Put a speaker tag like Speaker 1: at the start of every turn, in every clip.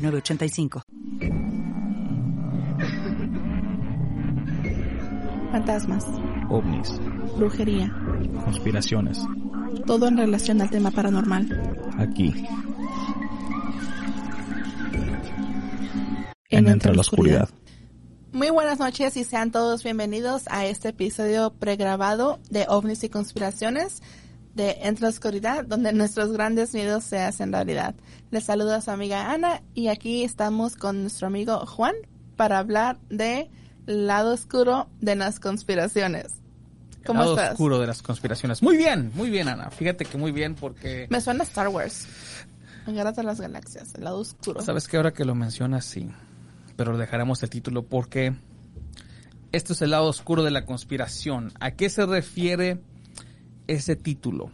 Speaker 1: 985.
Speaker 2: Fantasmas,
Speaker 3: ovnis,
Speaker 2: brujería,
Speaker 3: conspiraciones.
Speaker 2: Todo en relación al tema paranormal.
Speaker 3: Aquí. En, Entre la oscuridad.
Speaker 2: Muy buenas noches y sean todos bienvenidos a este episodio pregrabado de OVNIs y conspiraciones de Entre la Oscuridad, donde nuestros grandes miedos se hacen realidad. Les saluda a su amiga Ana y aquí estamos con nuestro amigo Juan para hablar de lado oscuro de las conspiraciones.
Speaker 3: ¿Cómo el lado oscuro de las conspiraciones. Muy bien, muy bien Ana. Fíjate que muy bien porque...
Speaker 2: Me suena Star Wars. Guerra de las Galaxias, el lado oscuro.
Speaker 3: Sabes que ahora que lo mencionas sí, pero dejaremos el título porque esto es el lado oscuro de la conspiración. ¿A qué se refiere ese título?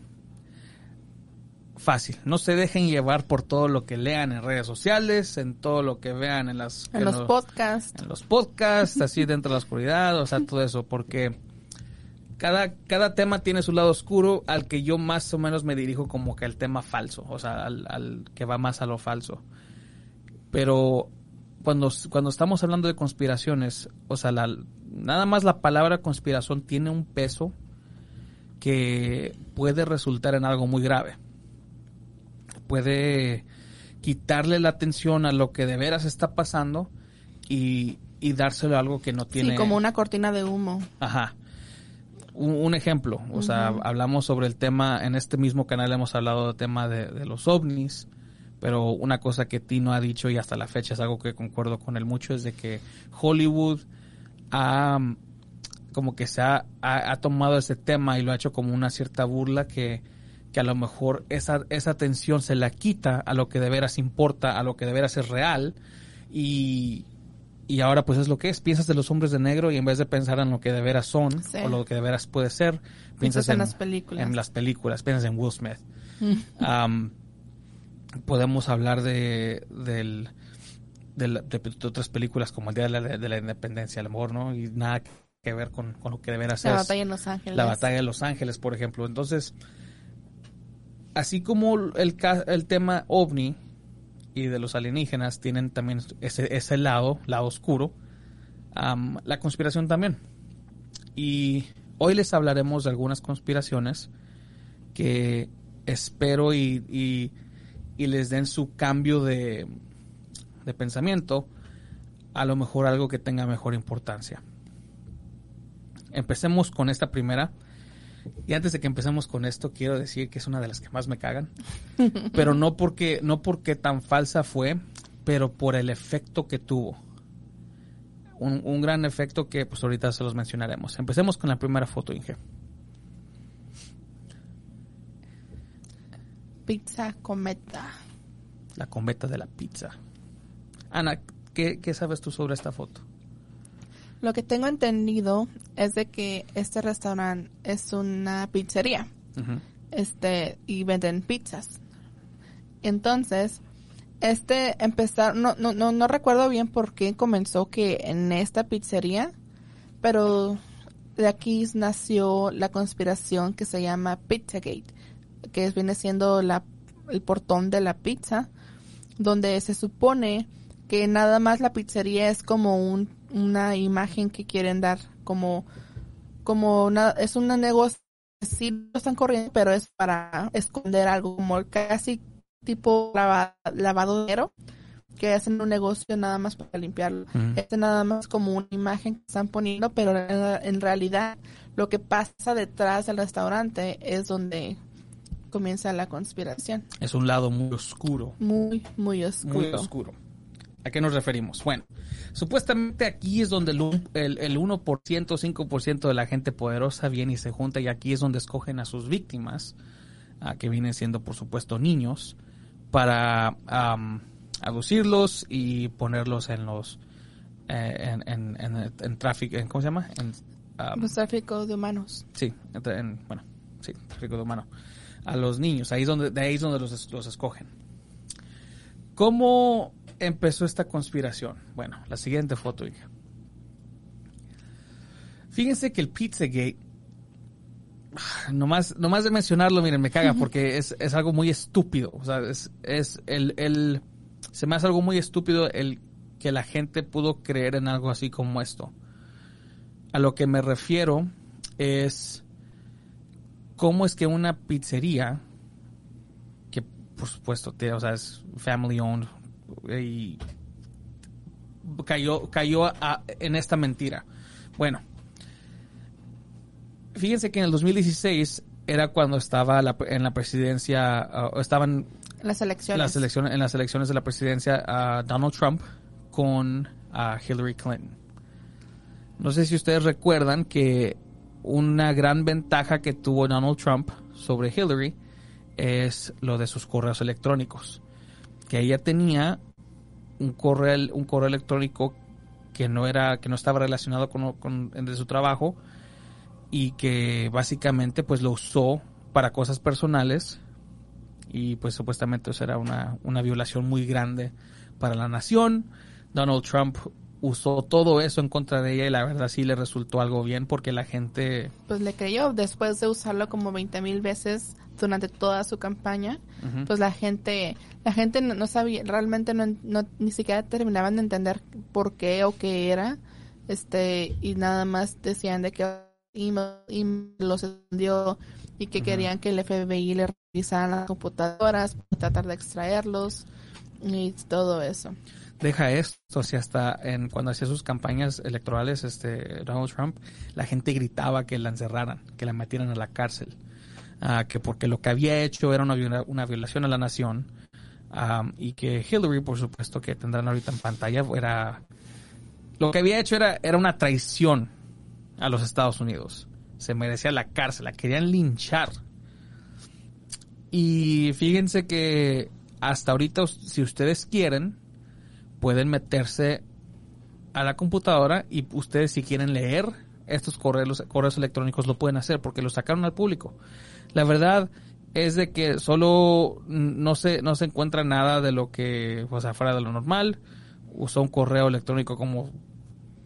Speaker 3: Fácil. No se dejen llevar por todo lo que lean en redes sociales, en todo lo que vean en las
Speaker 2: en, los, podcasts,
Speaker 3: en los podcasts, así dentro de la oscuridad, o sea, todo eso, porque cada cada tema tiene su lado oscuro al que yo más o menos me dirijo como que el tema falso, o sea, al, que va más a lo falso. Pero cuando, cuando estamos hablando de conspiraciones, o sea, nada más la palabra conspiración tiene un peso que puede resultar en algo muy grave puede quitarle la atención a lo que de veras está pasando y, dárselo a algo que no tiene.
Speaker 2: Sí, como una cortina de humo.
Speaker 3: Ajá. Un, ejemplo, o sea, hablamos sobre el tema, en este mismo canal hemos hablado del tema de, los ovnis, pero una cosa que Tino ha dicho y hasta la fecha es algo que concuerdo con él mucho, es de que Hollywood ha como que se ha, ha tomado ese tema y lo ha hecho como una cierta burla que que a lo mejor esa, esa atención se la quita a lo que de veras importa, a lo que de veras es real y, y ahora pues es lo que es, piensas de los hombres de negro y en vez de pensar en lo que de veras son o lo que de veras puede ser, piensas, en,
Speaker 2: las películas.
Speaker 3: En las películas, piensas en Will Smith. Mm. podemos hablar de, del, de, otras películas como el Día de la, Independencia, el amor, ¿no? Y nada que ver con, con lo que de veras
Speaker 2: es. La batalla en Los Ángeles.
Speaker 3: La batalla de Los Ángeles, por ejemplo. Entonces, así como el, el tema ovni y de los alienígenas tienen también ese, lado, lado oscuro, la conspiración también. Y hoy les hablaremos de algunas conspiraciones que espero y, les den su cambio de pensamiento, a lo mejor algo que tenga mejor importancia. Empecemos con esta primera y antes de que empecemos con esto, quiero decir que es una de las que más me cagan. pero no porque, no porque tan falsa fue, pero por el efecto que tuvo. Un, gran efecto que pues ahorita se los mencionaremos. Empecemos con la primera foto, Inge.
Speaker 2: Pizza cometa.
Speaker 3: La cometa de la pizza. Ana, ¿qué, qué sabes tú sobre esta foto?
Speaker 2: Lo que tengo entendido es de que este restaurante es una pizzería. Este, y venden pizzas. Entonces, este empezar, no, no, no, no recuerdo bien por qué comenzó que en esta pizzería, pero de aquí nació la conspiración que se llama Pizzagate, que viene siendo la, el portón de la pizza, donde se supone que nada más la pizzería es como un una imagen que quieren dar como como una, es un negocio sí lo están corriendo pero es para esconder algo como casi tipo lavado de dinero que hacen un negocio nada más para limpiarlo. Este nada más como una imagen que están poniendo, pero en, realidad lo que pasa detrás del restaurante es donde comienza la conspiración.
Speaker 3: Es un lado muy oscuro.
Speaker 2: Muy, muy oscuro.
Speaker 3: Muy oscuro. ¿A qué nos referimos? Bueno, supuestamente aquí es donde el, el, 1%, 5% de la gente poderosa viene y se junta y aquí es donde escogen a sus víctimas, a que vienen siendo por supuesto niños, para aducirlos y ponerlos en los eh, en, en, tráfico, ¿cómo se llama? En,
Speaker 2: um, los tráfico de humanos.
Speaker 3: Sí, bueno, sí, tráfico de humanos. A los niños, ahí es donde, de ahí es donde los, los escogen. ¿Cómo empezó esta conspiración? Bueno, la siguiente foto, hija. Fíjense que el Pizzagate, nomás, nomás de mencionarlo, miren, me caga porque es, es algo muy estúpido. O sea, es, es el, el, se me hace algo muy estúpido el que la gente pudo creer en algo así como esto. A lo que me refiero es cómo es que una pizzería, que por supuesto o sea, es family owned, y cayó, cayó en esta mentira. Bueno, fíjense que en el 2016 era cuando estaba en la presidencia, uh, estaban
Speaker 2: las elecciones.
Speaker 3: Las elecciones, en las elecciones de la presidencia uh, Donald Trump con uh, Hillary Clinton. No sé si ustedes recuerdan que una gran ventaja que tuvo Donald Trump sobre Hillary es lo de sus correos electrónicos. Que ella tenía un correo, un correo electrónico que no era, que no estaba relacionado con, con de su trabajo y que básicamente pues lo usó para cosas personales y pues supuestamente eso era una, una violación muy grande para la nación. Donald Trump usó todo eso en contra de ella y la verdad sí le resultó algo bien porque la gente...
Speaker 2: Pues le creyó después de usarlo como 20 mil veces durante toda su campaña, pues la gente, la gente no, sabía, realmente no, ni siquiera terminaban de entender por qué o qué era, este, y nada más decían de que y, los encendió y que querían que el FBI le revisaran las computadoras para tratar de extraerlos y todo eso
Speaker 3: deja esto, si hasta en, cuando hacía sus campañas electorales, este Donald Trump, la gente gritaba que la encerraran, que la metieran a la cárcel, ah, que porque lo que había hecho era una, una violación a la nación y que Hillary, por supuesto, que tendrán ahorita en pantalla, era lo que había hecho era, era una traición a los Estados Unidos. Se merecía la cárcel, la querían linchar. Y fíjense que hasta ahorita, si ustedes quieren, pueden meterse a la computadora y ustedes si quieren leer estos correos, correos electrónicos lo pueden hacer porque los sacaron al público. La verdad es de que solo no se, no se encuentra nada de lo que, o sea, fuera de lo normal. Usó un correo electrónico como,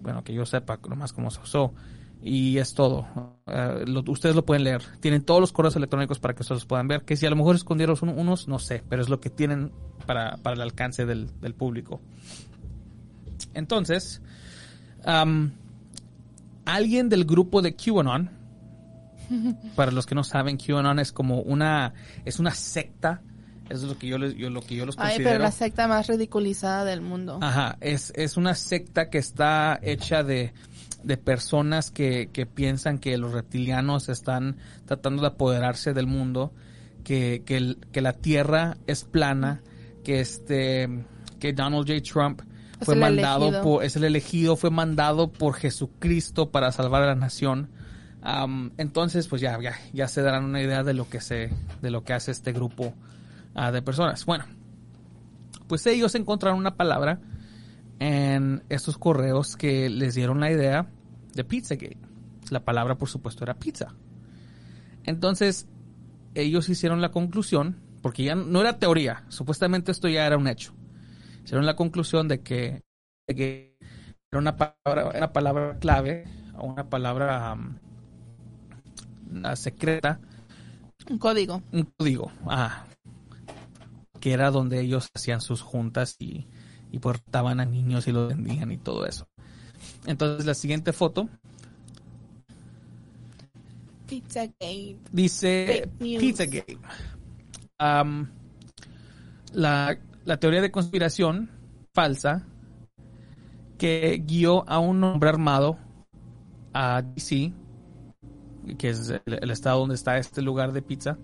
Speaker 3: bueno, que yo sepa nomás cómo se usó. Y es todo. Eh, ustedes lo pueden leer. Tienen todos los correos electrónicos para que ustedes puedan ver. Que si a lo mejor escondieron unos, no sé, pero es lo que tienen para, el alcance del, público. Entonces, alguien del grupo de QAnon, para los que no saben, QAnon es como una, es una secta. Eso es lo que yo, yo lo que yo los considero.
Speaker 2: Ay, pero la secta más ridiculizada del mundo.
Speaker 3: Ajá, es, es una secta que está hecha de de personas que, que piensan que los reptilianos están tratando de apoderarse del mundo, que, que, la Tierra es plana, que este que Donald J. Trump fue mandado por, es el elegido, fue mandado por Jesucristo para salvar a la nación. entonces, pues ya, ya, ya se darán una idea de lo que se, de lo que hace este grupo ah, de personas. Bueno, pues ellos encontraron una palabra en estos correos que les dieron la idea de Pizzagate. La palabra, por supuesto, era pizza. Entonces, ellos hicieron la conclusión, porque ya no era teoría, supuestamente esto ya era un hecho. Hicieron la conclusión de que, era una palabra, una palabra clave, o una palabra um, secreta.
Speaker 2: Un código.
Speaker 3: Un código, ah. Que era donde ellos hacían sus juntas y, y portaban a niños y los vendían y todo eso. Entonces la siguiente foto
Speaker 2: Pizzagate.
Speaker 3: Dice Pizzagate. Um, la, la teoría de conspiración falsa que guió a un hombre armado a DC, que es el, estado donde está este lugar de pizza,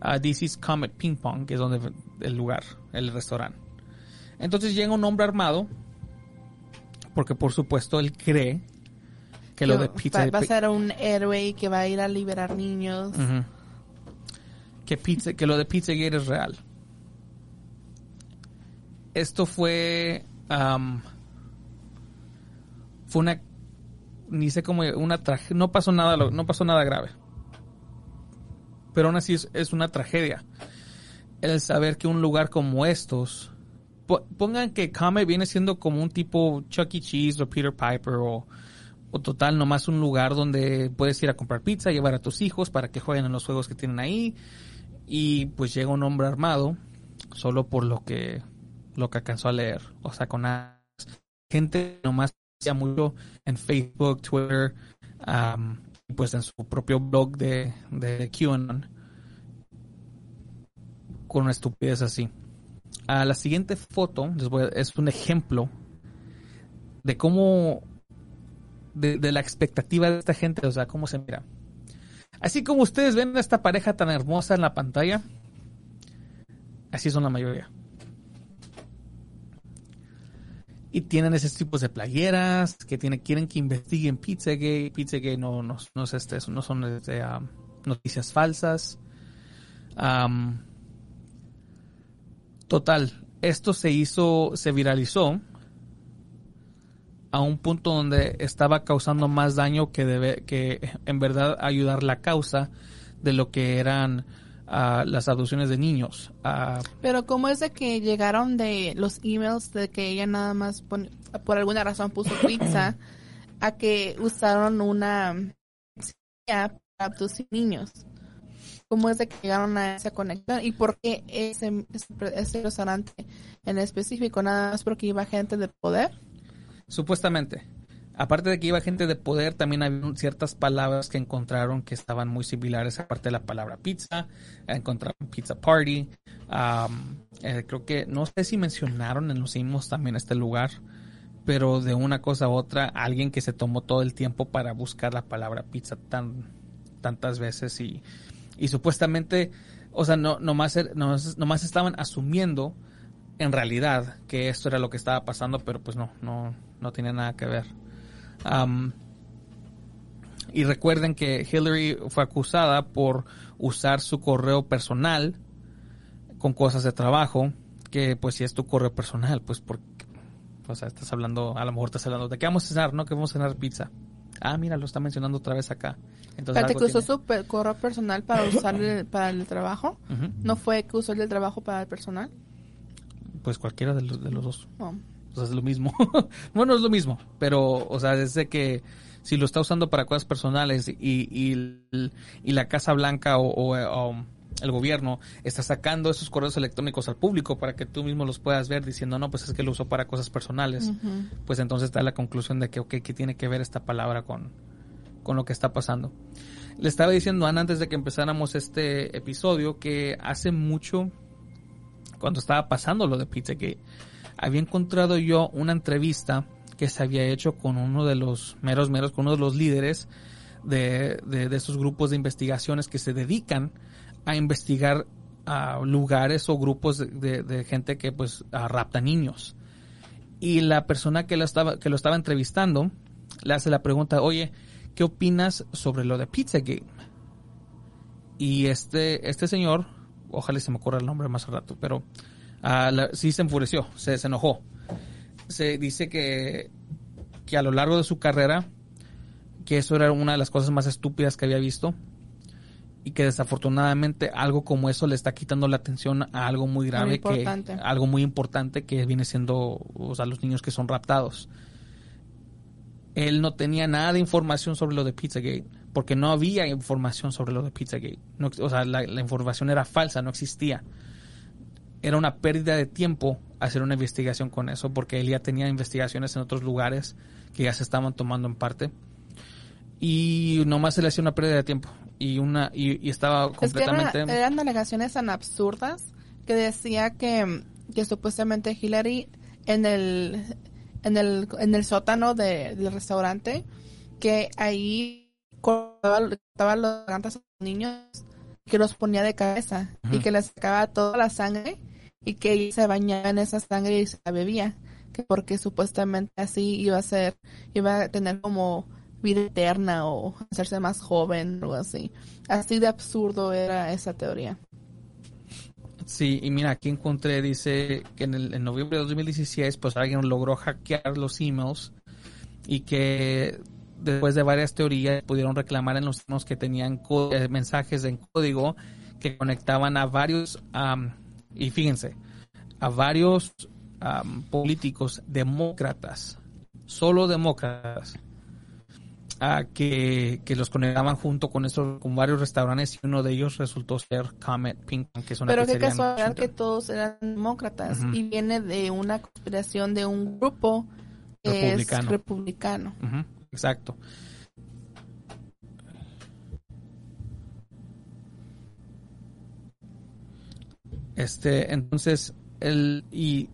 Speaker 3: a DC's Comet Ping Pong, que es donde el lugar, el restaurante. Entonces llega un hombre armado, porque por supuesto él cree que lo de pizza...
Speaker 2: Va, a ser un héroe que va a ir a liberar niños.
Speaker 3: que, pizza, que lo de Pizzagate es real. esto fue fue una ni sé cómo una tragedia no pasó nada no pasó nada grave pero aún así es, una tragedia el saber que un lugar como estos pongan que Comet viene siendo como un tipo Chuck E. Cheese o Peter Piper o, total nomás un lugar donde puedes ir a comprar pizza llevar a tus hijos para que jueguen en los juegos que tienen ahí. Y pues llega un hombre armado solo por lo que lo que alcanzó a leer. O sea con gente nomás hacía mucho en Facebook Twitter pues en su propio blog de, de QAnon con una estupidez así a la siguiente foto es un ejemplo de cómo de, la expectativa de esta gente, o sea, cómo se mira. Así como ustedes ven a esta pareja tan hermosa en la pantalla, así son la mayoría. Y tienen esos tipos de playeras que tienen, quieren que investiguen Pizzagate. Pizzagate no, no, no, es este, no son um, noticias falsas. Um, total, esto se hizo, se viralizó a un punto donde estaba causando más daño que debe, que en verdad ayudar la causa de lo que eran ah, las abducciones de niños.
Speaker 2: Ah, Pero ¿cómo es de que llegaron de los emails de que ella nada más por alguna razón puso pizza a que usaron una para abducir niños? ¿Cómo es de que llegaron a esa conexión? ¿Y por qué ese, ese restaurante en específico? ¿Nada más porque iba gente de poder?
Speaker 3: Supuestamente. Aparte de que iba gente de poder, también había ciertas palabras que encontraron que estaban muy similares, aparte de la palabra pizza, encontraron pizza party. Eh, creo que, no sé si mencionaron en los emails también este lugar, pero de una cosa u otra, alguien que se tomó todo el tiempo para buscar la palabra pizza tan, tantas veces y, y supuestamente, o sea, no, nomás, er, nomás, nomás estaban asumiendo en realidad que esto era lo que estaba pasando, pero pues no, no, no tiene nada que ver. y recuerden que Hillary fue acusada por usar su correo personal con cosas de trabajo, que pues si es tu correo personal, pues porque, o sea, estás hablando, a lo mejor estás hablando de qué vamos a cenar, ¿no? Que vamos a cenar pizza. Ah, mira, lo está mencionando otra vez acá.
Speaker 2: Entonces, ¿Te que usó su correo personal para usar para el trabajo? ¿No fue que usó el del trabajo para el personal?
Speaker 3: Pues cualquiera de los, de los dos. Oh. O sea, es lo mismo. bueno, es lo mismo, pero, o sea, desde que si lo está usando para cosas personales y, y, la Casa Blanca o, el gobierno está sacando esos correos electrónicos al público para que tú mismo los puedas ver diciendo, no, pues es que lo usó para cosas personales, pues entonces está la conclusión de que, ok, ¿qué tiene que ver esta palabra con, con lo que está pasando? Le estaba diciendo a Ana antes de que empezáramos este episodio que hace mucho, cuando estaba pasando lo de Pizzagate, había encontrado yo una entrevista que se había hecho con uno de los meros meros, con uno de los líderes de, de, estos grupos de investigaciones que se dedican a investigar lugares o grupos de, gente que pues rapta niños. Y la persona que lo estaba, que lo estaba entrevistando le hace la pregunta, oye, ¿qué opinas sobre lo de Pizzagate? Y este, este señor, ojalá se me ocurra el nombre más rato, pero sí se enfureció, se, enojó. Se dice que, que a lo largo de su carrera, que eso era una de las cosas más estúpidas que había visto y que desafortunadamente algo como eso le está quitando la atención a algo muy grave que algo muy importante que viene siendo o sea, los niños que son raptados. Él no tenía nada de información sobre lo de Pizzagate porque no había información sobre lo de Pizzagate. No, o sea, la, la información era falsa, no existía era una pérdida de tiempo hacer una investigación con eso, porque él ya tenía investigaciones en otros lugares que ya se estaban tomando en parte. Y nomás se le hacía una pérdida de tiempo. Y una y, estaba completamente...
Speaker 2: eran alegaciones tan absurdas que decía que, que supuestamente Hillary en el, en el, en el sótano del restaurante, que ahí cortaba, los gargantas a los niños, que los ponía de cabeza y que les sacaba toda la sangre y que ella se bañaba en esa sangre y se la bebía, que porque supuestamente así iba a ser, iba a tener como vida eterna o hacerse más joven o así. Así de absurdo era esa teoría.
Speaker 3: Sí, y mira, aquí encontré, dice que en, el, en noviembre de 2016, pues alguien logró hackear los emails y que después de varias teorías pudieron reclamar en los emails que tenían eh, mensajes en código que conectaban a varios, y fíjense, a varios políticos demócratas, solo demócratas, a que, los conectaban junto con eso, con varios restaurantes y uno de ellos resultó ser Comet Pink, que es una
Speaker 2: Pero qué casualidad que todos eran demócratas y viene de una conspiración de un grupo que republicano. es republicano.
Speaker 3: Exacto. Este, entonces, el, y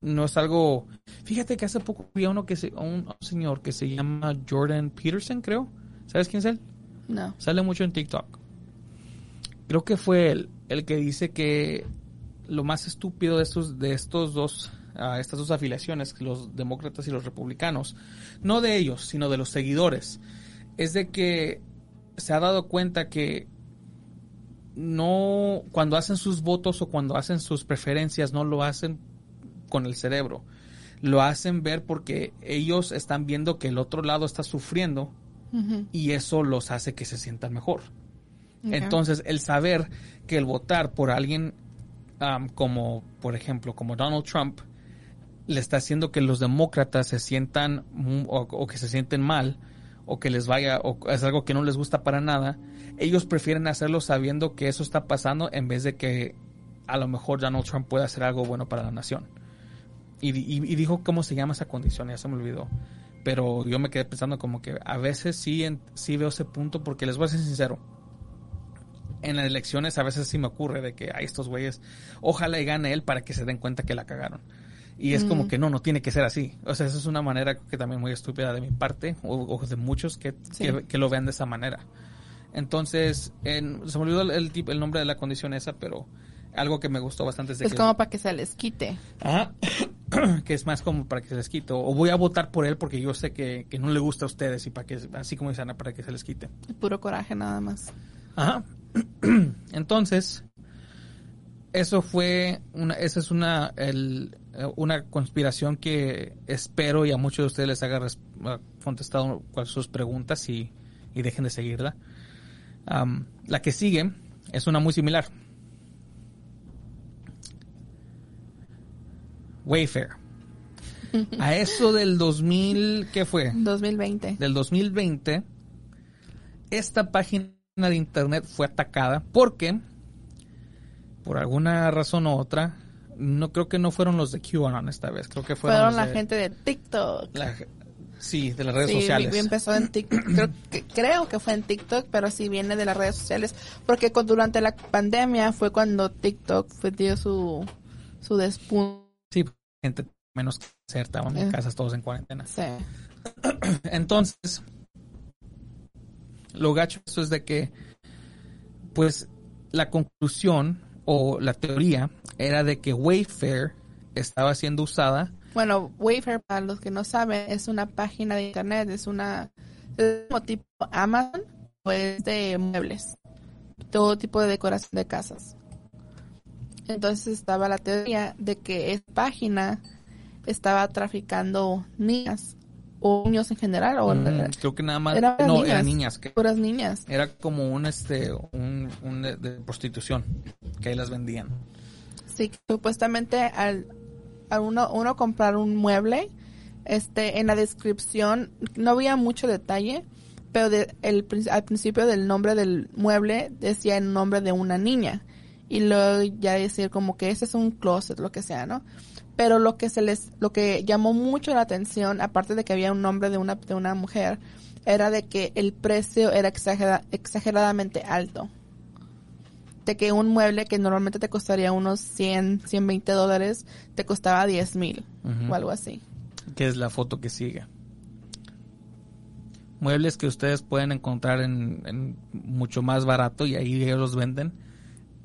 Speaker 3: no es algo, fíjate que hace poco vi a uno que se, un, señor que se llama Jordan Peterson, creo. ¿Sabes quién es él?
Speaker 2: No.
Speaker 3: Sale mucho en TikTok. Creo que fue él el que dice que lo más estúpido de estos, de estos dos, uh, estas dos afiliaciones, los demócratas y los republicanos, no de ellos, sino de los seguidores, es de que se ha dado cuenta que no, cuando hacen sus votos o cuando hacen sus preferencias, no lo hacen con el cerebro. Lo hacen ver porque ellos están viendo que el otro lado está sufriendo y eso los hace que se sientan mejor. Entonces, el saber que el votar por alguien como, por ejemplo, como Donald Trump, le está haciendo que los demócratas se sientan o que se sienten mal, o que les vaya, o es algo que no les gusta para nada, ellos prefieren hacerlo sabiendo que eso está pasando en vez de que a lo mejor Donald Trump pueda hacer algo bueno para la nación. Y, dijo cómo se llama esa condición, ya se me olvidó. Pero yo me quedé pensando como que a veces sí, sí veo ese punto porque les voy a ser sincero. En las elecciones a veces sí me ocurre de que hay estos güeyes, ojalá y gane él para que se den cuenta que la cagaron. Y es como que no, no tiene que ser así. O sea, esa es una manera que también muy estúpida de mi parte, o, de muchos que, que, lo vean de esa manera. Entonces, en, se me olvidó el, el, nombre de la condición esa, pero algo que me gustó bastante
Speaker 2: es, es como para que se les quite.
Speaker 3: Ajá. que es más como para que se les quite. O voy a votar por él porque yo sé que, que no le gusta a ustedes y para que, así como dicen, para que se les quite.
Speaker 2: Puro coraje nada más.
Speaker 3: Ajá. Entonces, eso fue una, esa es una, el, una conspiración que espero y a muchos de ustedes les haga contestado sus preguntas y, y dejen de seguirla. la que sigue es una muy similar. Wayfair. A eso del 2000, ¿qué fue?
Speaker 2: 2020.
Speaker 3: Del 2020, esta página de internet fue atacada porque, por alguna razón u otra, no creo que no fueron los de QAnon esta vez, creo que fueron,
Speaker 2: fueron la gente de TikTok.
Speaker 3: sí, de las redes sí, sociales.
Speaker 2: empezó en TikTok, creo que, creo que fue en TikTok, pero sí viene de las redes sociales, porque durante la pandemia fue cuando TikTok fue dio su su despunte.
Speaker 3: Sí, gente menos que estaban en casas todos en cuarentena.
Speaker 2: Sí.
Speaker 3: Entonces, lo gacho eso es de que, pues, la conclusión o la teoría era de que Wayfair estaba siendo usada.
Speaker 2: Bueno, Wayfair, para los que no saben, es una página de internet, es una es como tipo Amazon, pues de muebles, todo tipo de decoración de casas. Entonces estaba la teoría de que esa página estaba traficando niñas o niños en general o
Speaker 3: mm, creo que nada más no niñas, eran niñas que
Speaker 2: puras niñas.
Speaker 3: era como un este un, de, prostitución que ahí las vendían.
Speaker 2: Sí supuestamente al, uno uno comprar un mueble este en la descripción no había mucho detalle pero de, el, al principio del nombre del mueble decía el nombre de una niña y luego ya decir como que ese es un closet lo que sea no pero lo que se les lo que llamó mucho la atención aparte de que había un nombre de una de una mujer era de que el precio era exageradamente alto. De que un mueble que normalmente te costaría unos 100 120 dólares te costaba 10 mil o algo así.
Speaker 3: Que es la foto que sigue. Muebles que ustedes pueden encontrar en, en mucho más barato y ahí ellos los venden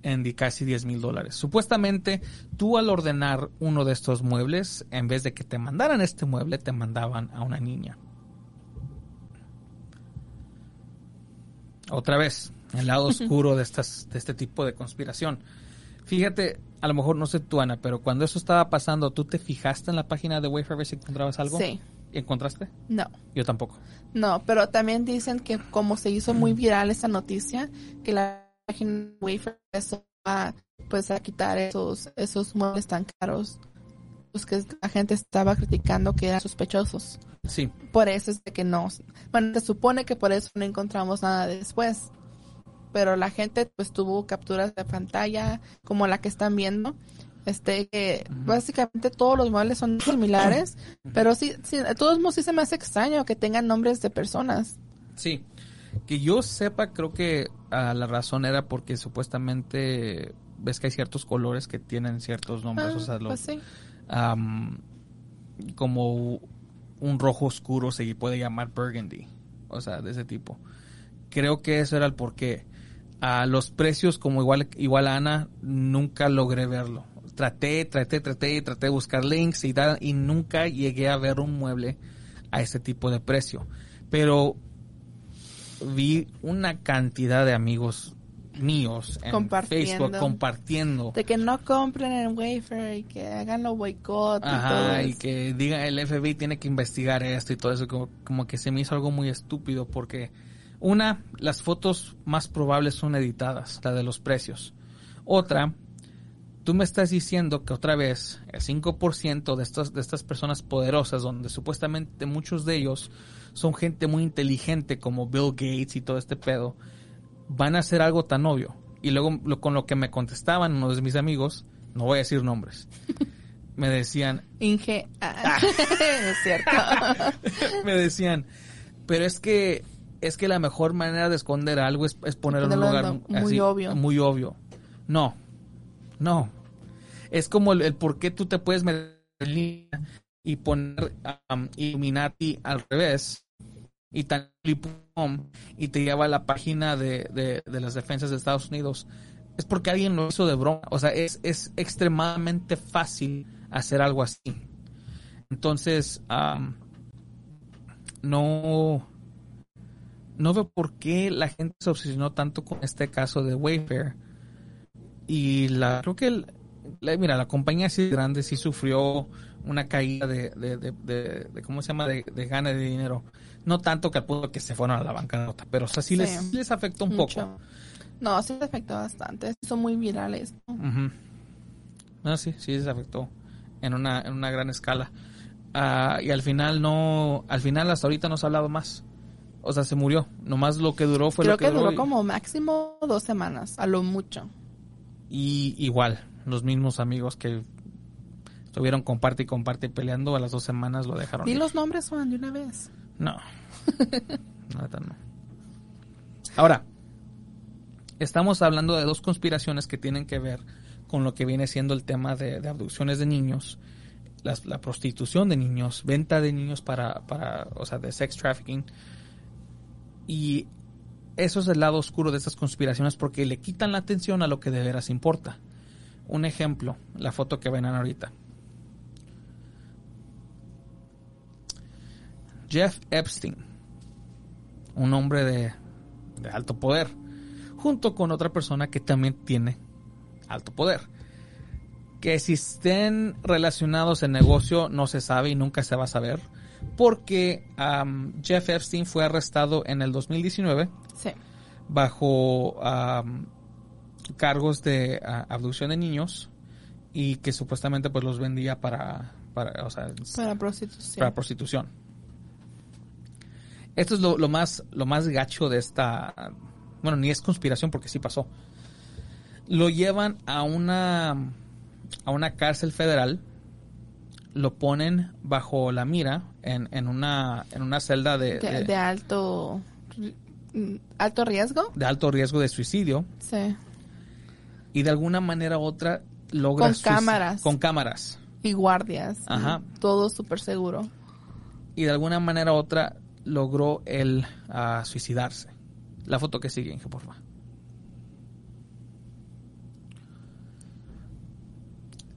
Speaker 3: en casi 10 mil dólares. Supuestamente, tú al ordenar uno de estos muebles, en vez de que te mandaran este mueble, te mandaban a una niña. Otra vez, el lado oscuro de, estas, de este tipo de conspiración. Fíjate, a lo mejor no sé tú, Ana, pero cuando eso estaba pasando, ¿tú te fijaste en la página de Wayfair si encontrabas algo?
Speaker 2: Sí.
Speaker 3: ¿Y encontraste?
Speaker 2: No.
Speaker 3: Yo tampoco.
Speaker 2: No, pero también dicen que como se hizo muy viral esta noticia, que la página Wayfair eso va pues a quitar esos esos muebles tan caros, pues que la gente estaba criticando que eran sospechosos.
Speaker 3: Sí.
Speaker 2: Por eso es de que no. Bueno, se supone que por eso no encontramos nada después. Pero la gente pues tuvo capturas de pantalla como la que están viendo. Este, que básicamente todos los muebles son similares, pero sí, sí, de todos modos sí se me hace extraño que tengan nombres de personas.
Speaker 3: Sí. Que yo sepa, creo que ah, la razón era porque supuestamente ves que hay ciertos colores que tienen ciertos nombres,
Speaker 2: Ah,
Speaker 3: o sea, los,
Speaker 2: pues sí.
Speaker 3: como un rojo oscuro se puede llamar burgundy, o sea, de ese tipo. Creo que eso era el porqué. A los precios, como igual, igual a Ana, nunca logré verlo. Traté, traté, traté, traté de buscar links y, tal, y nunca llegué a ver un mueble a ese tipo de precio. Pero vi una cantidad de amigos míos en. Facebook compartiendo
Speaker 2: De que no compren en Wayfair y que hagan los boicot y
Speaker 3: Ajá, y que diga el FBI tiene que investigar esto y todo eso, como, como que se me hizo algo muy estúpido porque una, las fotos más probables son editadas, la de los precios. Otra, tú me estás diciendo que otra vez el 5% de estas, de estas personas poderosas, donde supuestamente muchos de ellos son gente muy inteligente como Bill Gates y todo este pedo, van a hacer algo tan obvio. Y luego lo- con lo que me contestaban unos de mis amigos, no voy a decir nombres, me decían,
Speaker 2: Inge. Ah, es cierto.
Speaker 3: me decían, pero es que es que la mejor manera de esconder algo es, es ponerlo en un lugar
Speaker 2: muy
Speaker 3: así,
Speaker 2: obvio.
Speaker 3: Muy obvio. No, no. Es como el, el por qué tú te puedes meter en línea y poner um, Illuminati al revés y tan y te lleva a la página de, de, de las defensas de Estados Unidos. Es porque alguien lo hizo de broma. O sea, es, es extremadamente fácil hacer algo así. Entonces, am, no, no veo por qué la gente se obsesionó tanto con este caso de Wayfair. Y la, creo que, el- la- mira, la compañía sí grande sí sufrió una caída de, de, de, de- de- ¿cómo se llama? De, de gana de dinero. No tanto que al punto que se fueron a la bancarrota, pero o sea, sí,
Speaker 2: Sí.
Speaker 3: Les, les afectó un poco.
Speaker 2: No, sí les afectó bastante. Son muy virales. ¿no?
Speaker 3: Sí, sí les afectó en una, en una gran escala. Ah, y al final no, al final hasta ahorita no se ha hablado más. O sea, se murió. Nomás lo que duró fue
Speaker 2: Creo
Speaker 3: lo que,
Speaker 2: que duró
Speaker 3: y-
Speaker 2: como máximo dos semanas, a lo mucho.
Speaker 3: Y igual, los mismos amigos que estuvieron comparte y comparte peleando, a las dos semanas lo dejaron.
Speaker 2: Di
Speaker 3: ir.
Speaker 2: los nombres, Juan, de una vez.
Speaker 3: No. Neta no. Ahora, estamos hablando de dos conspiraciones que tienen que ver con lo que viene siendo el tema de, de abducciones de niños, las- la prostitución de niños, venta de niños para, para, o sea, de sex trafficking. Y eso es el lado oscuro de estas conspiraciones porque le quitan la atención a lo que de veras importa. Un ejemplo, la foto que ven ahorita. Jeff Epstein, un hombre de, de alto poder, junto con otra persona que también tiene alto poder. Que si estén relacionados en negocio no se sabe y nunca se va a saber, porque Jeff Epstein fue arrestado en el 2019
Speaker 2: Sí.
Speaker 3: bajo cargos de abducción de niños y que supuestamente pues los vendía para, para o sea,
Speaker 2: Para prostitución.
Speaker 3: para prostitución. Esto es lo, lo más lo más gacho de esta bueno, ni es conspiración porque sí pasó. Lo llevan a una a una cárcel federal, lo ponen bajo la mira en, en una en una celda de,
Speaker 2: de,
Speaker 3: de-
Speaker 2: de alto mm, alto riesgo.
Speaker 3: de alto riesgo de suicidio
Speaker 2: Sí.
Speaker 3: Y de alguna manera u otra logra
Speaker 2: Con cámaras.
Speaker 3: con cámaras
Speaker 2: Y guardias. y
Speaker 3: Ajá.
Speaker 2: Todo súper seguro.
Speaker 3: y de alguna manera u otra logró él ah, suicidarse. La foto que sigue, por favor.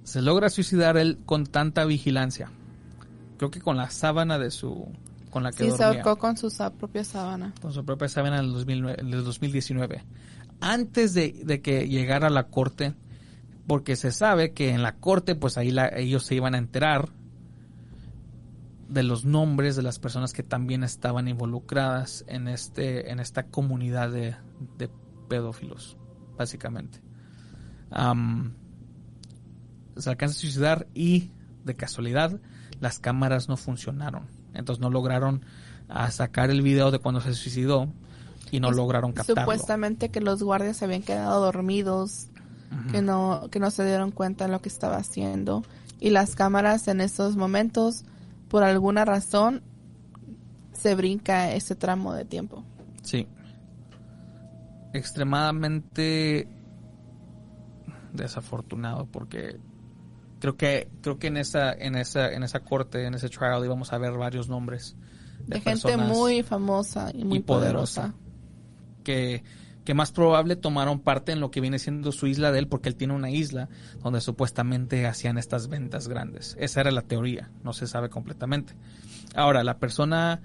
Speaker 3: Se logra suicidar él con tanta vigilancia. Creo que con la sábana de su... con la que
Speaker 2: Sí, se
Speaker 3: dormía.
Speaker 2: ahorcó con su propia sábana.
Speaker 3: Con su propia sábana en el, 2009 en el 2019. Antes de, que llegara a la corte porque se sabe que en la corte, pues ahí ellos se iban a enterar de los nombres de las personas que también estaban involucradas en este en esta comunidad de, pedófilos básicamente. Se alcanza a suicidar y de casualidad las cámaras no funcionaron. Entonces no lograron ah, sacar el video de cuando se suicidó y no lograron captarlo.
Speaker 2: supuestamente que los guardias se habían quedado dormidos que no que no se dieron cuenta de lo que estaba haciendo. Y las cámaras en esos momentos por alguna razón se brinca ese tramo de tiempo.
Speaker 3: Sí. Extremadamente desafortunado porque creo que creo que en esa en esa en esa corte en ese trial íbamos a ver varios nombres
Speaker 2: de, gente muy famosa y muy poderosa
Speaker 3: que más probable tomaron parte en lo que viene siendo su isla de él, porque él tiene una isla donde supuestamente hacían estas ventas grandes. Esa era la teoría, no se sabe completamente. Ahora, la persona,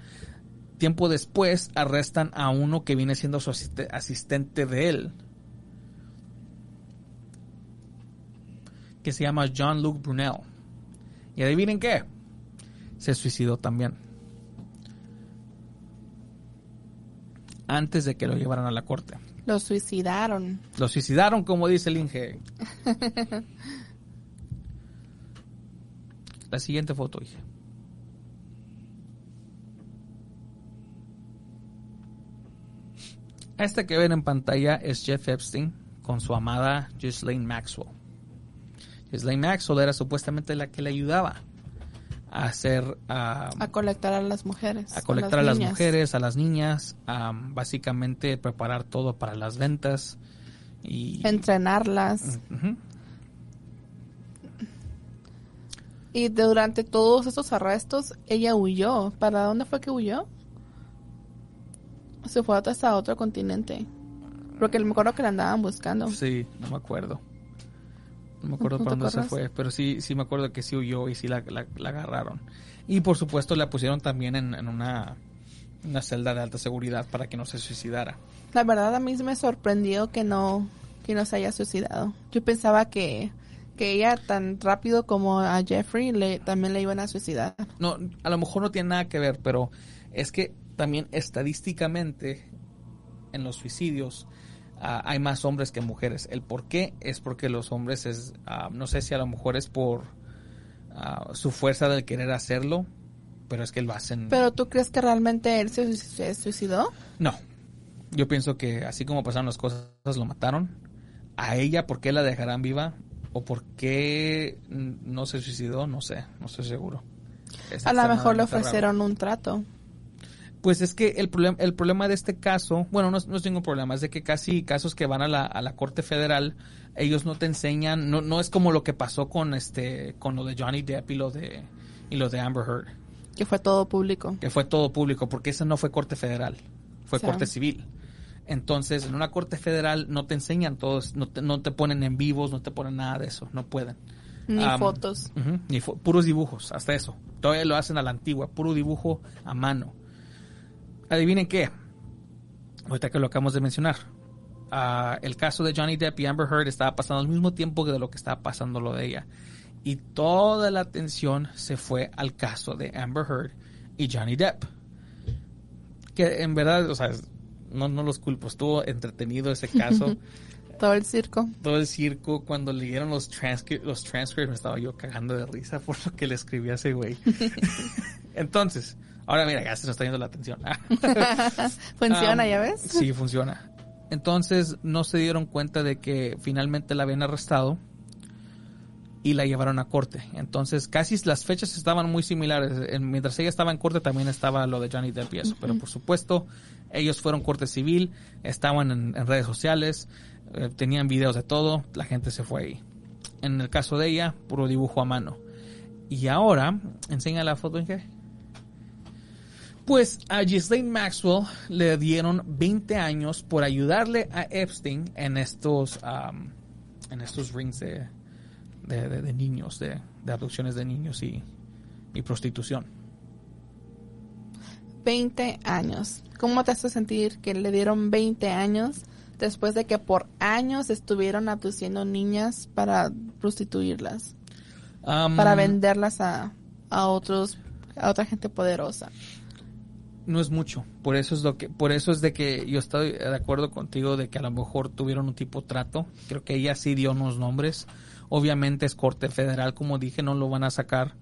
Speaker 3: tiempo después, arrestan a uno que viene siendo su asistente de él, que se llama John Luke Brunel. Y adivinen qué, se suicidó también. Antes de que lo llevaran a la corte.
Speaker 2: Lo suicidaron.
Speaker 3: Lo suicidaron, como dice el Inge. La siguiente foto, dije. Este que ven en pantalla es Jeff Epstein con su amada Ghislaine Maxwell. Ghislaine Maxwell era supuestamente la que le ayudaba a hacer...
Speaker 2: a colectar a las mujeres.
Speaker 3: A colectar a las, mujeres, a las niñas, a básicamente preparar todo para las ventas y...
Speaker 2: Entrenarlas. Y durante todos estos arrestos, ella huyó. ¿Para dónde fue que huyó? Se fue hasta otro continente. Porque me acuerdo que la andaban buscando.
Speaker 3: Sí, no me acuerdo. No me acuerdo para dónde se fue, pero sí, sí me acuerdo que sí huyó y sí la, agarraron. Y por supuesto la pusieron también en, una, una celda de alta seguridad para que no se suicidara.
Speaker 2: La verdad a mí me sorprendió que no, que no se haya suicidado. Yo pensaba que, que ella tan rápido como a Jeffrey le, también le iban a suicidar.
Speaker 3: No, a lo mejor no tiene nada que ver, pero es que también estadísticamente en los suicidios Ah, hay más hombres que mujeres. El por qué es porque los hombres es, ah, no sé si a lo mejor es por ah, su fuerza del querer hacerlo, pero es que lo hacen.
Speaker 2: ¿Pero tú crees que realmente él se, suicidó?
Speaker 3: No. Yo pienso que así como pasaron las cosas, lo mataron. A ella, ¿por qué la dejarán viva? ¿O por qué no se suicidó? No sé, no estoy seguro.
Speaker 2: a lo mejor le ofrecieron un trato.
Speaker 3: Pues es que el problema, el problema de este caso, bueno, no, no es ningún problema, es de que casi casos que van a la, a la Corte Federal, ellos no te enseñan, no, no es como lo que pasó con este, con lo de Johnny Depp y lo de, y lo de Amber Heard.
Speaker 2: Que fue todo público.
Speaker 3: Que fue todo público, porque esa no fue Corte Federal, fue Corte Civil. Entonces, en una corte federal no te enseñan todos, no te, no te ponen en vivos, no te ponen nada de eso, no pueden.
Speaker 2: Ni fotos.
Speaker 3: ni puros dibujos, hasta eso. Todavía lo hacen a la antigua, puro dibujo a mano. Adivinen qué. Ahorita que lo acabamos de mencionar. Ah, el caso de Johnny Depp y Amber Heard estaba pasando al mismo tiempo que de lo que estaba pasando lo de ella. Y toda la atención se fue al caso de Amber Heard y Johnny Depp. Que en verdad, o sea, no, no los culpo, estuvo entretenido ese caso.
Speaker 2: todo el circo.
Speaker 3: Todo el circo. Cuando leyeron los, los transcripts me estaba yo cagando de risa por lo que le escribí a ese güey. Entonces, Ahora mira, ya se nos está yendo la atención.
Speaker 2: funciona, ¿ya ves?
Speaker 3: Sí, funciona. Entonces no se dieron cuenta de que finalmente la habían arrestado y la llevaron a corte. Entonces casi las fechas estaban muy similares. Mientras ella estaba en corte también estaba lo de Johnny Depp y eso. Pero por supuesto ellos fueron corte civil, estaban en, redes sociales, eh, tenían videos de todo, la gente se fue ahí. En el caso de ella, puro dibujo a mano. Y ahora, enseña la foto en qué. Pues a Ghislaine Maxwell le dieron 20 años por ayudarle a Epstein en estos, en estos rings de, de, niños, de, adopciones de niños y, y prostitución.
Speaker 2: 20 años. ¿Cómo te hace sentir que le dieron 20 años después de que por años estuvieron abduciendo niñas para prostituirlas, para venderlas a, a otros, a otra gente poderosa.
Speaker 3: No es mucho. Por eso es lo que, por eso es de que yo estoy de acuerdo contigo de que a lo mejor tuvieron un tipo de trato. Creo que ella sí dio unos nombres. Obviamente es corte federal, como dije, no lo van a sacar.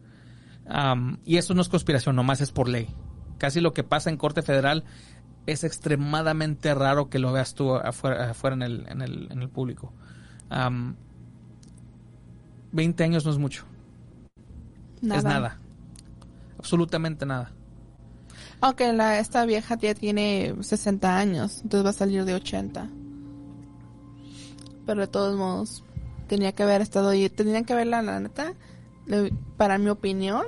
Speaker 3: Am, y eso no es conspiración, nomás es por ley. Casi lo que pasa en corte federal es extremadamente raro que lo veas tú afuera, afuera en, el, en, el, en el público. Am, 20 años no es mucho.
Speaker 2: Nada.
Speaker 3: Es nada. Absolutamente nada.
Speaker 2: Aunque la, esta vieja ya tiene 60 años, entonces va a salir de 80. Pero de todos modos, tenía que haber estado ahí. Tenían que verla, la neta, para mi opinión,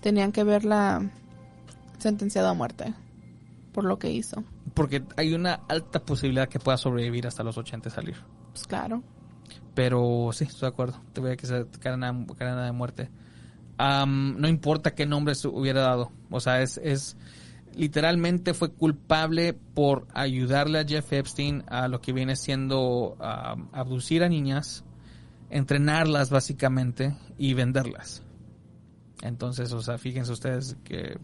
Speaker 2: tenían que verla sentenciada a muerte por lo que hizo.
Speaker 3: Porque hay una alta posibilidad que pueda sobrevivir hasta los 80 y salir.
Speaker 2: Pues claro.
Speaker 3: Pero sí, estoy de acuerdo. Te voy a que sea cadena, de muerte. Am, no importa qué nombre se hubiera dado. O sea, es, es literalmente fue culpable por ayudarle a Jeff Epstein a lo que viene siendo am, abducir a niñas, entrenarlas básicamente y venderlas. Entonces, o sea, fíjense ustedes que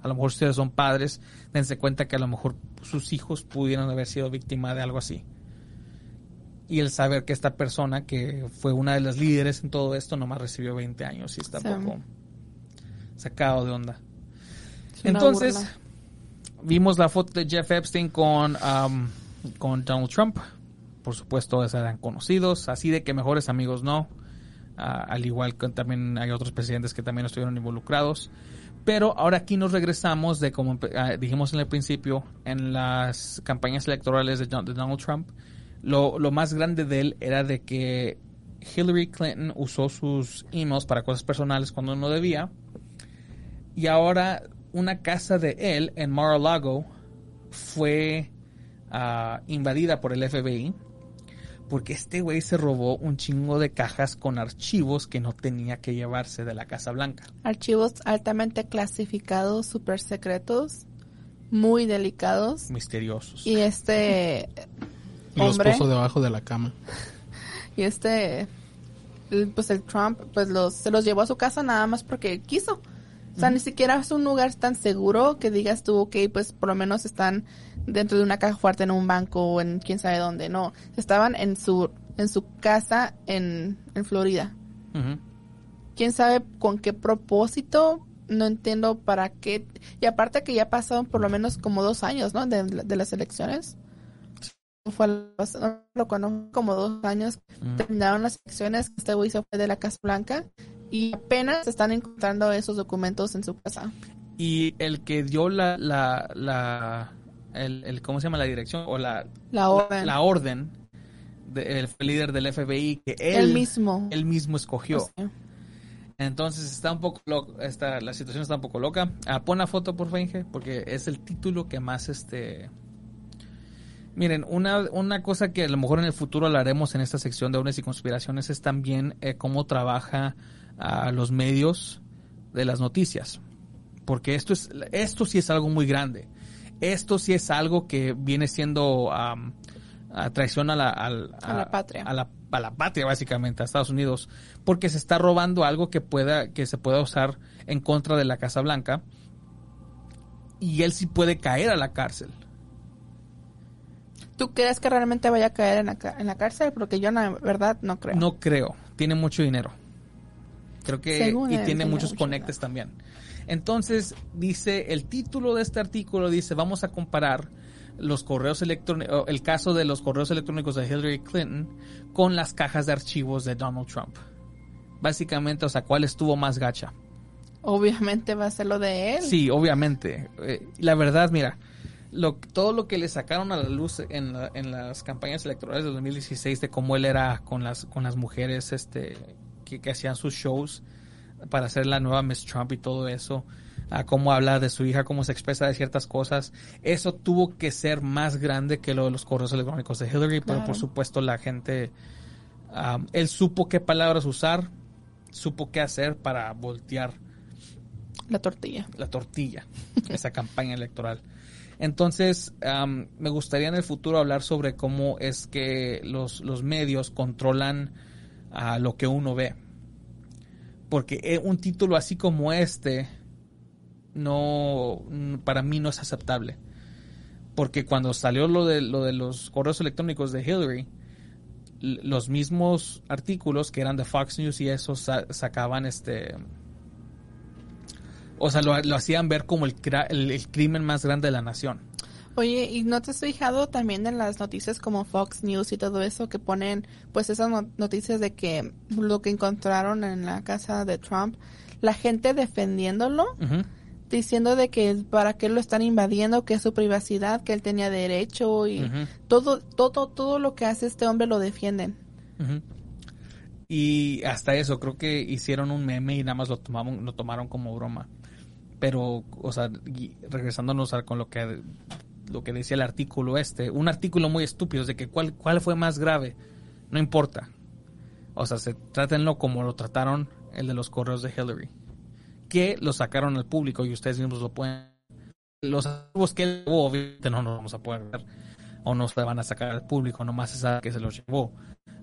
Speaker 3: a lo mejor ustedes son padres, dense cuenta que a lo mejor sus hijos pudieron haber sido víctima de algo así y el saber que esta persona que fue una de las líderes en todo esto nomás recibió 20 años y está
Speaker 2: Sí.
Speaker 3: poco sacado de onda. Entonces. Vimos la foto de Jeff Epstein con, am, con Donald Trump. Por supuesto, eran conocidos, así de que mejores amigos no. Ah, al igual que también hay otros presidentes que también estuvieron involucrados. Pero ahora aquí nos regresamos de como ah, dijimos en el principio, en las campañas electorales de, Don- de Donald Trump, lo, lo más grande de él era de que Hillary Clinton usó sus emails para cosas personales cuando no debía. Y ahora una casa de él en Mar-a-Lago fue ah, invadida por el FBI porque este güey se robó un chingo de cajas con archivos que no tenía que llevarse de la Casa Blanca.
Speaker 2: Archivos altamente clasificados, super secretos, muy delicados.
Speaker 3: Misteriosos.
Speaker 2: Y este
Speaker 4: Y los puso debajo de la cama.
Speaker 2: y este, pues el Trump, pues los, se los llevó a su casa nada más porque quiso. O sea, ni siquiera es un lugar tan seguro que digas tú, ok, pues por lo menos están dentro de una caja fuerte en un banco o en quién sabe dónde. No, estaban en su, en su casa en, en Florida. Quién sabe con qué propósito, no entiendo para qué. Y aparte que ya pasaron por lo menos como dos años, ¿no? De, de las elecciones. Fue no conozco como dos años. Terminaron las elecciones, este güey se fue de la Casa Blanca y apenas están encontrando esos documentos en su casa.
Speaker 3: Y el que dio la, la, la el, el- ¿cómo se llama? La dirección o la,
Speaker 2: La orden.
Speaker 3: la orden de- el líder del FBI que él,
Speaker 2: él mismo.
Speaker 3: él mismo escogió.
Speaker 2: O sea,
Speaker 3: Entonces está un poco loco, está, la situación está un poco loca. Ah, pon la foto por Inge, porque es el título que más este Miren, una, una cosa que a lo mejor en el futuro hablaremos en esta sección de ovnis y conspiraciones es también eh, cómo trabaja a los medios de las noticias. Porque esto es esto sí es algo muy grande. Esto sí es algo que viene siendo am, a traición a la, al-
Speaker 2: A la patria.
Speaker 3: A la, a la patria, básicamente, a Estados Unidos. Porque se está robando algo que pueda, que se pueda usar en contra de la Casa Blanca. Y él sí puede caer a la cárcel.
Speaker 2: ¿Tú crees que realmente vaya a caer en la, en la cárcel? Porque yo, la verdad, no creo.
Speaker 3: No creo. Tiene mucho dinero. Creo que
Speaker 2: Según
Speaker 3: y tiene muchos
Speaker 2: mucho
Speaker 3: conectes también. Entonces dice el título de este artículo dice vamos a comparar los correos electrónicos, el caso de los correos electrónicos de Hillary Clinton con las cajas de archivos de Donald Trump. Básicamente, o sea, ¿cuál estuvo más gacha?
Speaker 2: Obviamente va a ser lo de él.
Speaker 3: Sí, obviamente. Eh, la verdad, mira, lo, todo lo que le sacaron a la luz en, la- en las campañas electorales de 2016 de cómo él era con las con las mujeres este que, que hacían sus shows para hacer la nueva Miss Trump y todo eso, a cómo habla de su hija, cómo se expresa de ciertas cosas, eso tuvo que ser más grande que lo de los correos electrónicos de Hillary, pero por supuesto la gente, um, él supo qué palabras usar, supo qué hacer para voltear
Speaker 2: La tortilla.
Speaker 3: la tortilla, esa campaña electoral. Entonces, am, me gustaría en el futuro hablar sobre cómo es que los, los medios controlan a lo que uno ve. Porque eh, un título así como este, no, para mí no es aceptable. Porque cuando salió lo de, lo de los correos electrónicos de Hillary, los mismos artículos que eran de Fox News y eso sa- sacaban este o sea lo, lo hacían ver como el, el crimen más grande de la nación
Speaker 2: Oye, ¿y no te has fijado también en las noticias como Fox News y todo eso que ponen pues esas no- noticias de que lo que encontraron en la casa de Trump, la gente defendiéndolo, diciendo de que para qué lo están invadiendo, que es su privacidad, que él tenía derecho y todo todo todo lo que hace este hombre lo defienden.
Speaker 3: Y hasta eso creo que hicieron un meme y nada más lo tomaron lo tomaron como broma. Pero o sea regresándonos a con lo que lo que decía el artículo este un artículo muy estúpido de que cuál cuál fue más grave no importa. O sea se trátenlo como lo trataron el de los correos de Hillary que lo sacaron al público y ustedes mismos lo pueden los archivos que él llevó obviamente no nos vamos a poder ver o no se van a sacar al público nomás se sabe que se los llevó.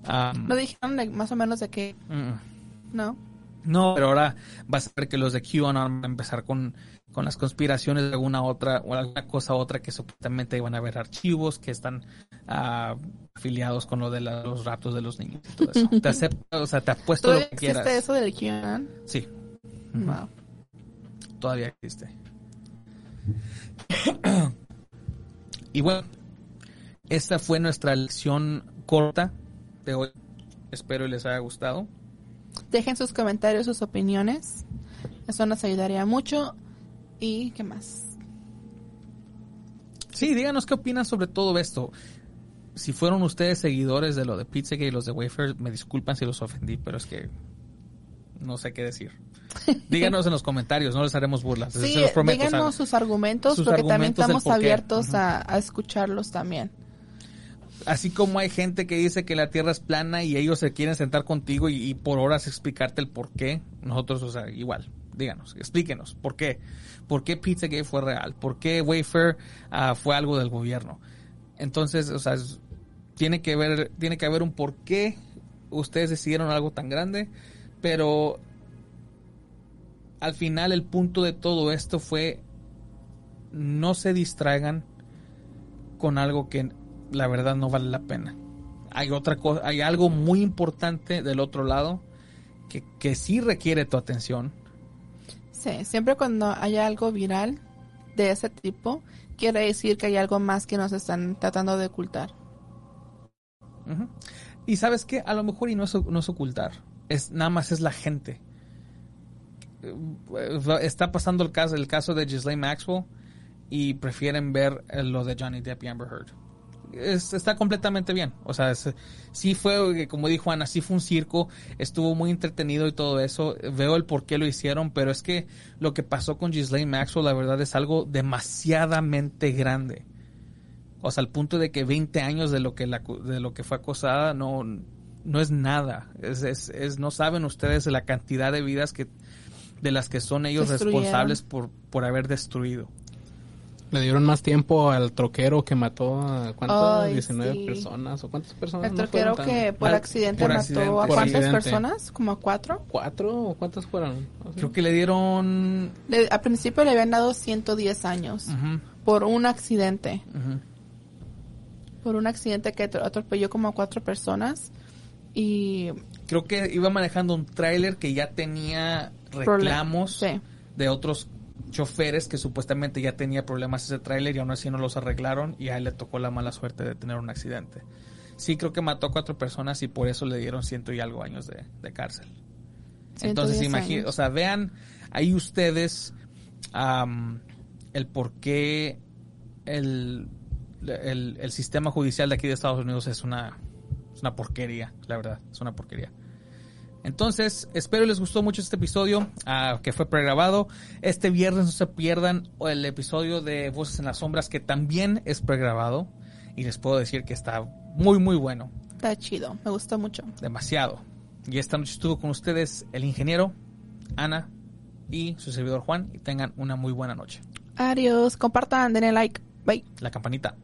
Speaker 3: Am,
Speaker 2: No dijeron de- más o menos de que
Speaker 3: mm,
Speaker 2: no.
Speaker 3: no, pero ahora vas a ver que los de QAnon van a empezar con, con las conspiraciones de alguna otra o alguna cosa otra que supuestamente iban a haber archivos que están ah, afiliados con lo de la- los raptos de los niños y todo eso. Te acepto, o sea, te apuesto lo
Speaker 2: ¿Todavía
Speaker 3: que quieras.
Speaker 2: existe eso del QAnon?
Speaker 3: Sí,
Speaker 2: Wow.
Speaker 3: todavía existe. y bueno, esta fue nuestra lección corta de hoy. Espero les haya gustado.
Speaker 2: Dejen sus comentarios, sus opiniones. Eso nos ayudaría mucho. ¿Y qué más?
Speaker 3: Sí, díganos qué opinan sobre todo esto. Si fueron ustedes seguidores de lo de Pizzagate y los de Wafer, me disculpan si los ofendí, pero es que no sé qué decir. Díganos en los comentarios, no les haremos burlas.
Speaker 2: Sí,
Speaker 3: se los prometo.
Speaker 2: díganos
Speaker 3: o sea,
Speaker 2: sus argumentos
Speaker 3: sus
Speaker 2: porque también
Speaker 3: argumentos
Speaker 2: estamos abiertos a escucharlos también.
Speaker 3: así como hay gente que dice que la Tierra es plana y ellos se quieren sentar contigo y, y por horas explicarte el por qué, nosotros, o sea, igual, díganos, explíquenos, ¿por qué? ¿Por qué Pizzagate fue real? ¿Por qué Wafer ah, fue algo del gobierno? Entonces, o sea, tiene que ver, tiene que haber un por qué ustedes decidieron algo tan grande, pero al final el punto de todo esto fue no se distraigan con algo que la verdad no vale la pena. Hay otra cosa, hay algo muy importante del otro lado que, que sí requiere tu atención.
Speaker 2: Siempre cuando haya algo viral de ese tipo, quiere decir que hay algo más que nos están tratando de ocultar.
Speaker 3: Y sabes qué, a lo mejor y no es, ocultar, es nada más es la gente. Eh, Está pasando el caso, el caso de Ghislaine Maxwell y prefieren ver eh, lo de Johnny Depp y Amber Heard. Es- está completamente bien. O sea, es- sí fue, eh, como dijo Ana, sí fue un circo, estuvo muy entretenido y todo eso. Veo el por qué lo hicieron, pero es que lo que pasó con Ghislaine Maxwell, la verdad, es algo demasiadamente grande. O sea, al punto de que 20 años de lo que, la, de lo que fue acosada no, no es nada. Es, es, es- no saben ustedes de la cantidad de vidas que de las que son ellos responsables por, por haber destruido.
Speaker 4: Le dieron más tiempo al troquero que mató a ¿cuántas?
Speaker 2: Ay,
Speaker 4: 19
Speaker 2: sí.
Speaker 4: personas o cuántas personas.
Speaker 2: El
Speaker 4: no
Speaker 2: troquero
Speaker 4: tan-
Speaker 2: que por accidente
Speaker 3: por
Speaker 2: mató
Speaker 3: accidente.
Speaker 2: a cuántas
Speaker 4: accidente.
Speaker 2: personas, como a cuatro.
Speaker 4: ¿Cuatro o cuántas fueron?
Speaker 3: Creo que le dieron...
Speaker 2: Le- al principio le habían dado 110 años por un accidente. Por un accidente que atro- atropelló como a cuatro personas. Y
Speaker 3: Creo que iba manejando un tráiler que ya tenía reclamos
Speaker 2: Sí.
Speaker 3: de otros choferes que supuestamente ya tenía problemas ese tráiler y aún así no los arreglaron y a él le tocó la mala suerte de tener un accidente. Sí, creo que mató a cuatro personas y por eso le dieron ciento y algo años de, de cárcel. Entonces,
Speaker 2: 110
Speaker 3: imagínate,
Speaker 2: años.
Speaker 3: o sea, vean ahí ustedes el por qué el, el, el sistema judicial de aquí de Estados Unidos es una, es una porquería, la verdad, es una porquería. Entonces, espero les gustó mucho este episodio ah, que fue pregrabado. Este viernes no se pierdan el episodio de Voces en las Sombras que también es pregrabado y les puedo decir que está muy muy bueno,
Speaker 2: Está chido, me gustó mucho.
Speaker 3: demasiado. Y esta noche estuvo con ustedes el ingeniero, Ana y su servidor Juan y tengan una muy buena noche.
Speaker 2: Adiós, compartan, denle like. Bye.
Speaker 3: La campanita.